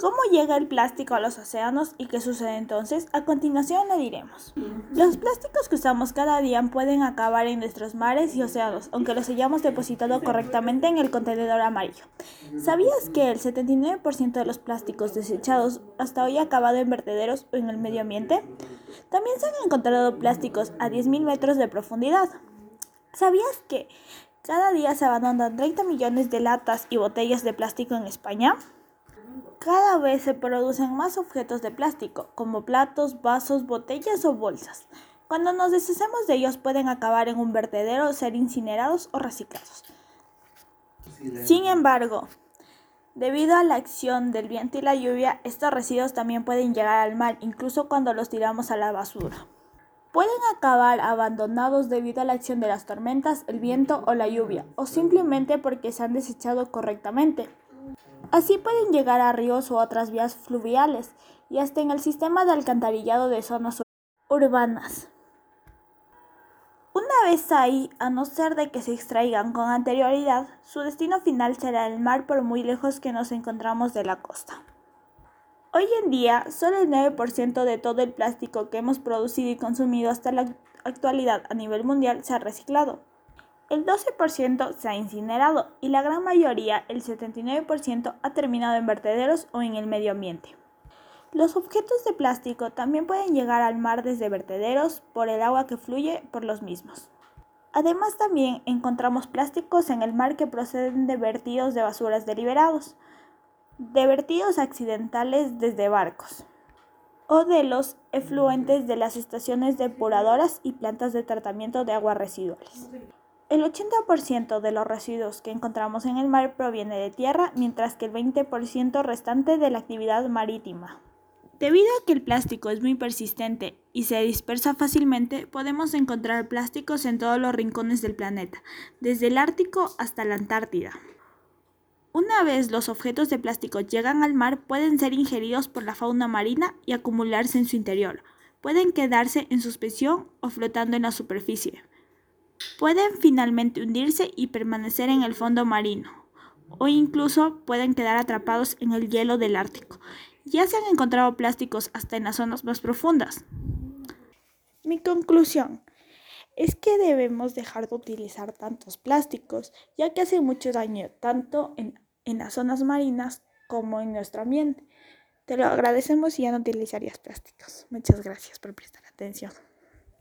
¿Cómo llega el plástico a los océanos y qué sucede entonces? A continuación le diremos. Los plásticos que usamos cada día pueden acabar en nuestros mares y océanos, aunque los hayamos depositado correctamente en el contenedor amarillo. ¿Sabías que el 79% de los plásticos desechados hasta hoy ha acabado en vertederos o en el medio ambiente? También se han encontrado plásticos a 10.000 metros de profundidad. ¿Sabías que cada día se abandonan 30 millones de latas y botellas de plástico en España? Cada vez se producen más objetos de plástico, como platos, vasos, botellas o bolsas. Cuando nos deshacemos de ellos pueden acabar en un vertedero, ser incinerados o reciclados. Sin embargo, debido a la acción del viento y la lluvia, estos residuos también pueden llegar al mar, incluso cuando los tiramos a la basura. Pueden acabar abandonados debido a la acción de las tormentas, el viento o la lluvia, o simplemente porque se han desechado correctamente. Así pueden llegar a ríos u otras vías fluviales y hasta en el sistema de alcantarillado de zonas urbanas. Una vez ahí, a no ser de que se extraigan con anterioridad, su destino final será el mar por muy lejos que nos encontramos de la costa. Hoy en día, solo el 9% de todo el plástico que hemos producido y consumido hasta la actualidad a nivel mundial se ha reciclado. El 12% se ha incinerado y la gran mayoría, el 79%, ha terminado en vertederos o en el medio ambiente. Los objetos de plástico también pueden llegar al mar desde vertederos por el agua que fluye por los mismos. Además también encontramos plásticos en el mar que proceden de vertidos de basuras deliberados, de vertidos accidentales desde barcos o de los efluentes de las estaciones depuradoras y plantas de tratamiento de aguas residuales. El 80% de los residuos que encontramos en el mar proviene de tierra, mientras que el 20% restante de la actividad marítima. Debido a que el plástico es muy persistente y se dispersa fácilmente, podemos encontrar plásticos en todos los rincones del planeta, desde el Ártico hasta la Antártida. Una vez los objetos de plástico llegan al mar, pueden ser ingeridos por la fauna marina y acumularse en su interior. Pueden quedarse en suspensión o flotando en la superficie. Pueden finalmente hundirse y permanecer en el fondo marino, o incluso pueden quedar atrapados en el hielo del Ártico. Ya se han encontrado plásticos hasta en las zonas más profundas. Mi conclusión es que debemos dejar de utilizar tantos plásticos, ya que hace mucho daño tanto en, en las zonas marinas como en nuestro ambiente. Te lo agradecemos y ya no utilizarías plásticos. Muchas gracias por prestar atención.